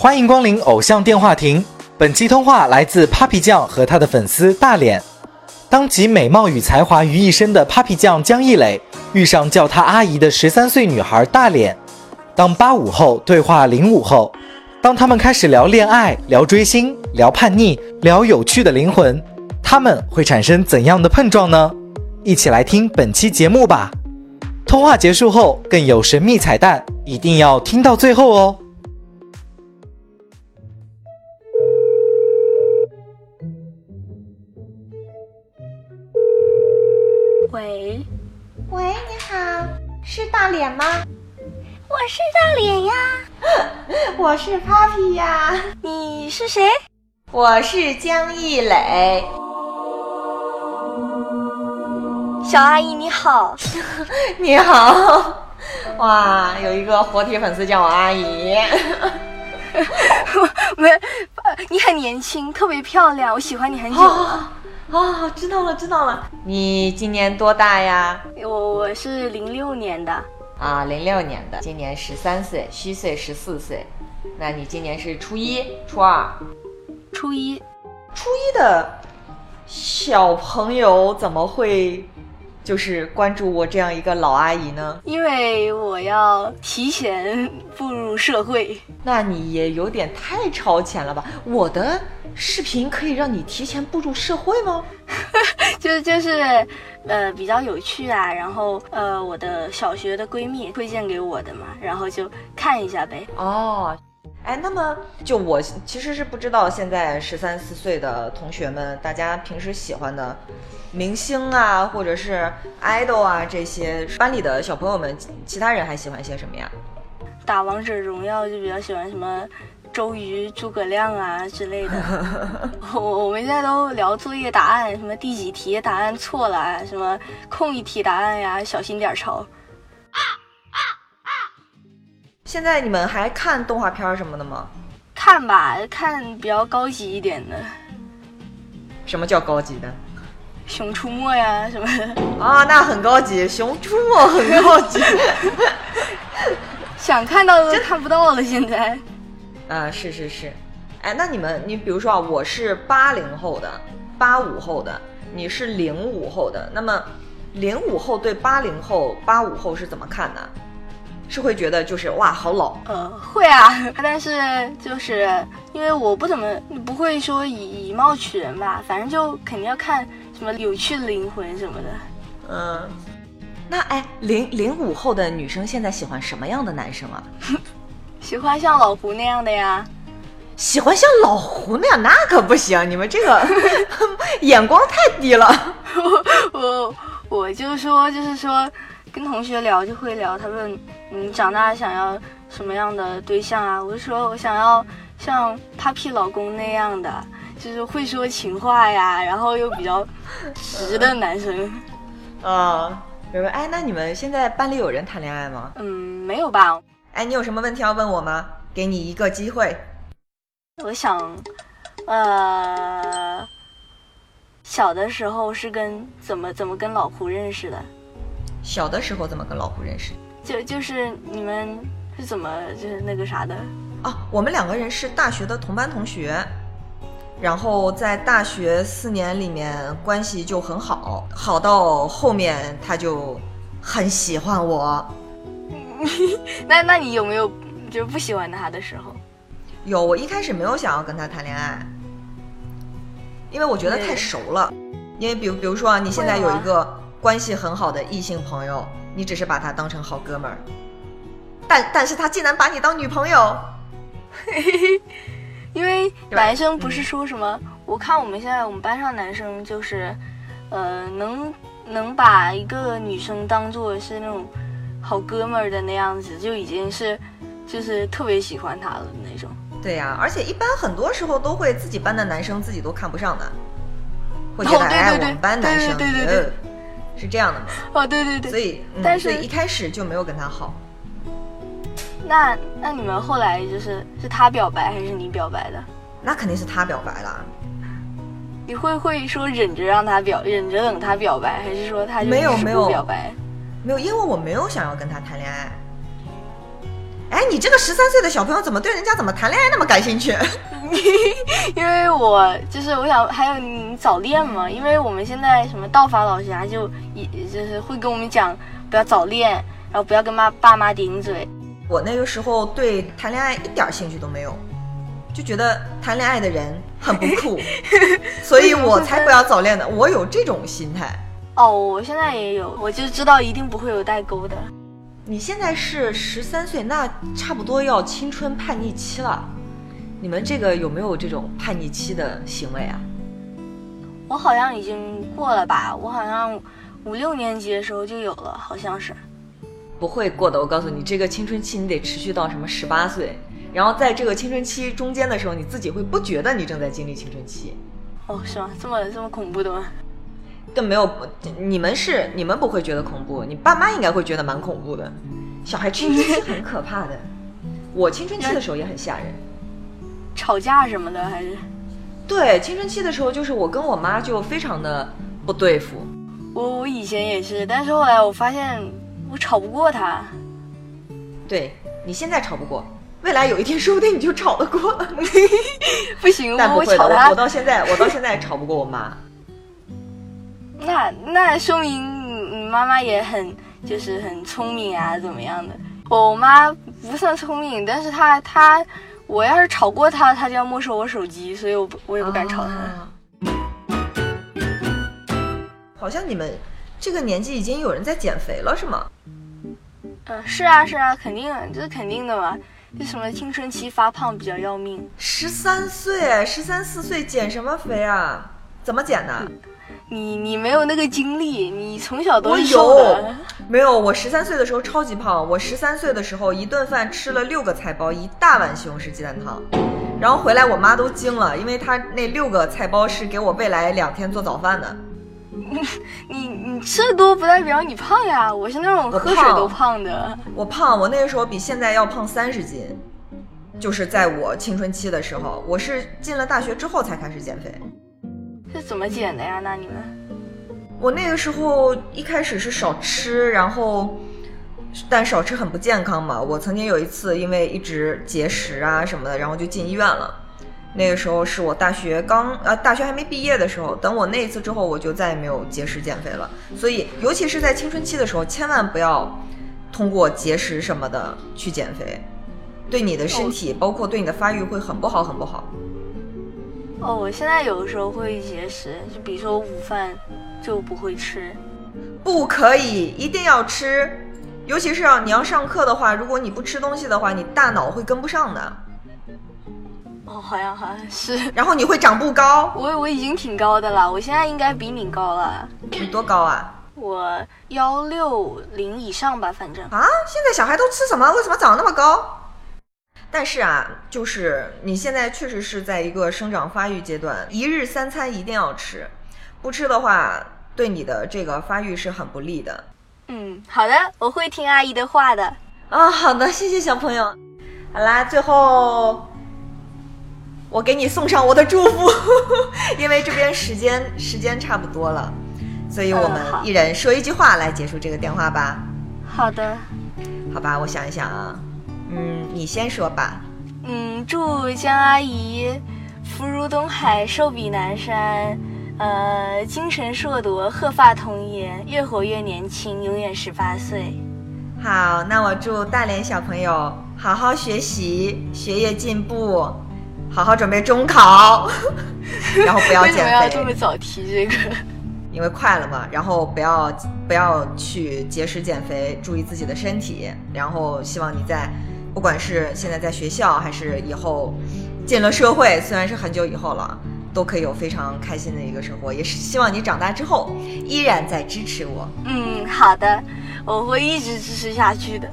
欢迎光临偶像电话亭。本期通话来自 Papi 酱和他的粉丝大脸。当集美貌与才华于一身的 Papi 酱江一磊遇上叫他阿姨的十三岁女孩大脸，当八五后对话零五后，当他们开始聊恋爱、聊追星、聊叛逆、聊有趣的灵魂，他们会产生怎样的碰撞呢？一起来听本期节目吧。通话结束后更有神秘彩蛋，一定要听到最后哦。喂，喂，你好，是大脸吗？我是大脸呀，我是 Papi 呀，你是谁？我是江一磊。小阿姨你好，你好，哇，有一个活体粉丝叫我阿姨。没，你很年轻，特别漂亮，我喜欢你很久了。哦，知道了，知道了。你今年多大呀？我我是零六年的。啊，零六年的，今年十三岁，虚岁十四岁。那你今年是初一、初二？初一。初一的小朋友怎么会？就是关注我这样一个老阿姨呢，因为我要提前步入社会。那你也有点太超前了吧？我的视频可以让你提前步入社会吗？就就是，呃，比较有趣啊。然后呃，我的小学的闺蜜推荐给我的嘛，然后就看一下呗。哦。哎，那么就我其实是不知道，现在十三四岁的同学们，大家平时喜欢的明星啊，或者是 idol 啊，这些班里的小朋友们，其他人还喜欢些什么呀？打王者荣耀就比较喜欢什么周瑜、诸葛亮啊之类的。我我们现在都聊作业答案，什么第几题答案错了，什么空一题答案呀，小心点抄。现在你们还看动画片什么的吗？看吧，看比较高级一点的。什么叫高级的？熊出没呀什么的。啊，那很高级，熊出没很高级。想看到都看不到了，现在。啊，是是是。哎，那你们，你比如说啊，我是八零后的，八五后的，你是零五后的，那么零五后对八零后、八五后是怎么看的？是会觉得就是哇好老，呃会啊，但是就是因为我不怎么不会说以以貌取人吧，反正就肯定要看什么有趣的灵魂什么的。嗯，那哎零零五后的女生现在喜欢什么样的男生啊？喜欢像老胡那样的呀？喜欢像老胡那样那可不行，你们这个 眼光太低了。我我就说就是说。跟同学聊就会聊，他问你长大想要什么样的对象啊？我就说我想要像 Papi 老公那样的，就是会说情话呀，然后又比较直的男生。啊，明白。哎，那你们现在班里有人谈恋爱吗？嗯，没有吧。哎，你有什么问题要问我吗？给你一个机会。我想，呃，小的时候是跟怎么怎么跟老胡认识的？小的时候怎么跟老胡认识？就就是你们是怎么就是那个啥的？哦，我们两个人是大学的同班同学，然后在大学四年里面关系就很好，好到后面他就很喜欢我。那那你有没有就是不喜欢他的时候？有，我一开始没有想要跟他谈恋爱，因为我觉得太熟了。因为比如比如说啊，你现在有一个。关系很好的异性朋友，你只是把他当成好哥们儿，但但是他竟然把你当女朋友，嘿 嘿因为男生不是说什么？我看我们现在我们班上男生就是，呃，能能把一个女生当做是那种好哥们儿的那样子，就已经是就是特别喜欢他了那种。对呀，而且一般很多时候都会自己班的男生自己都看不上的，会觉得哎我们班男生对对对。是这样的吗？哦，对对对，所以，但是一开始就没有跟他好。那那你们后来就是是他表白还是你表白的？那肯定是他表白了。你会会说忍着让他表，忍着等他表白，还是说他没有没有表白？没有，因为我没有想要跟他谈恋爱。哎，你这个十三岁的小朋友怎么对人家怎么谈恋爱那么感兴趣？因为我就是我想还有你早恋嘛，因为我们现在什么道法老师啊，就也就是会跟我们讲不要早恋，然后不要跟妈爸妈顶嘴。我那个时候对谈恋爱一点兴趣都没有，就觉得谈恋爱的人很不酷，所以我才不要早恋的。我有这种心态。哦，我现在也有，我就知道一定不会有代沟的。你现在是十三岁，那差不多要青春叛逆期了。你们这个有没有这种叛逆期的行为啊？我好像已经过了吧，我好像五六年级的时候就有了，好像是。不会过的，我告诉你，这个青春期你得持续到什么十八岁，然后在这个青春期中间的时候，你自己会不觉得你正在经历青春期。哦，是吗？这么这么恐怖的吗？更没有，你们是你们不会觉得恐怖，你爸妈应该会觉得蛮恐怖的。小孩青春期很可怕的，我青春期的时候也很吓人，吵架什么的还是？对，青春期的时候就是我跟我妈就非常的不对付。我我以前也是，但是后来我发现我吵不过她。对你现在吵不过，未来有一天说不定你就吵得过。不行，但不会的，我吵他我到现在我到现在吵不过我妈。那那说明你妈妈也很就是很聪明啊，怎么样的？我妈不算聪明，但是她她，我要是吵过他，他就要没收我手机，所以我不我也不敢吵他。啊好像你们这个年纪已经有人在减肥了，是吗？嗯，是啊是啊，肯定这是肯定的嘛。这什么青春期发胖比较要命，十三岁，十三四岁减什么肥啊？怎么减的？你你没有那个精力，你从小都我是瘦有的。，没有？我十三岁的时候超级胖，我十三岁的时候一顿饭吃了六个菜包，一大碗西红柿鸡蛋汤，然后回来我妈都惊了，因为她那六个菜包是给我未来两天做早饭的。你你吃的多不代表你胖呀，我是那种喝水都胖的。我胖，我那个时候比现在要胖三十斤，就是在我青春期的时候，我是进了大学之后才开始减肥。是怎么减的呀？那你们？我那个时候一开始是少吃，然后但少吃很不健康嘛。我曾经有一次因为一直节食啊什么的，然后就进医院了。那个时候是我大学刚呃大学还没毕业的时候，等我那一次之后，我就再也没有节食减肥了。所以尤其是在青春期的时候，千万不要通过节食什么的去减肥，对你的身体包括对你的发育会很不好很不好。哦，我现在有的时候会节食，就比如说午饭就不会吃。不可以，一定要吃。尤其是啊，你要上课的话，如果你不吃东西的话，你大脑会跟不上的，哦，好像好像是。然后你会长不高。我我已经挺高的了，我现在应该比你高了，你多高啊？我幺六零以上吧，反正。啊，现在小孩都吃什么？为什么长那么高？但是啊，就是你现在确实是在一个生长发育阶段，一日三餐一定要吃，不吃的话，对你的这个发育是很不利的。嗯，好的，我会听阿姨的话的。啊，好的，谢谢小朋友。好啦，最后我给你送上我的祝福，因为这边时间时间差不多了，所以我们一人说一句话来结束这个电话吧。好的，好吧，我想一想啊，嗯，你先说吧。嗯，祝江阿姨福如东海，寿比南山，呃，精神硕夺，鹤发童颜，越活越年轻，永远十八岁。好，那我祝大连小朋友好好学习，学业进步，好好准备中考，然后不要为什么要，这么早提这个？因为快了嘛。然后不要不要去节食减肥，注意自己的身体。然后希望你在不管是现在在学校，还是以后进了社会，虽然是很久以后了。都可以有非常开心的一个生活，也是希望你长大之后依然在支持我嗯，好的，我会一直支持下去的。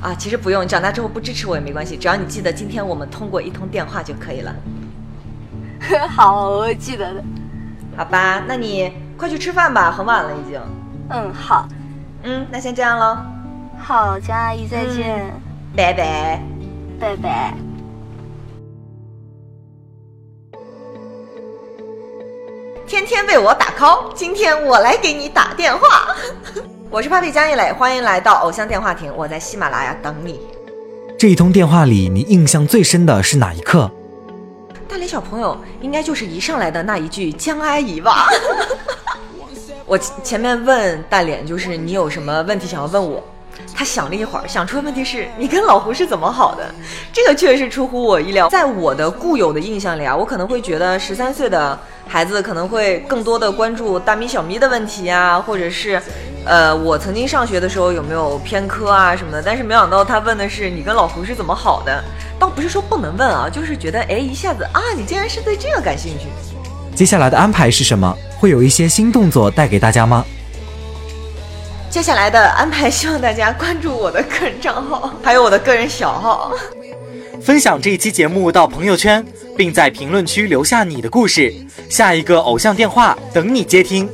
啊！其实不用，长大之后不支持我也没关系，只要你记得今天我们通过一通电话就可以了。好，我会记得的。好吧，那你快去吃饭吧，很晚了已经。嗯，好，嗯，那先这样喽，好，江阿姨再见，拜拜。拜拜。天天为我打 call，今天我来给你打电话。我是 Papi 江一磊，欢迎来到偶像电话亭，我在喜马拉雅等你。这一通电话里，你印象最深的是哪一刻？大连小朋友应该就是一上来的那一句“江阿姨”吧。我前面问大脸，就是你有什么问题想要问我？他想了一会儿，想出的问题是你跟老胡是怎么好的？这个确实出乎我意料。在我的固有的印象里啊，我可能会觉得十三岁的孩子可能会更多的关注大咪小咪的问题啊，或者是，呃，我曾经上学的时候有没有偏科啊什么的。但是没想到他问的是你跟老胡是怎么好的，倒不是说不能问啊，就是觉得哎一下子啊，你竟然是对这个感兴趣。接下来的安排是什么？会有一些新动作带给大家吗？接下来的安排，希望大家关注我的个人账号，还有我的个人小号，分享这一期节目到朋友圈，并在评论区留下你的故事，下一个偶像电话等你接听。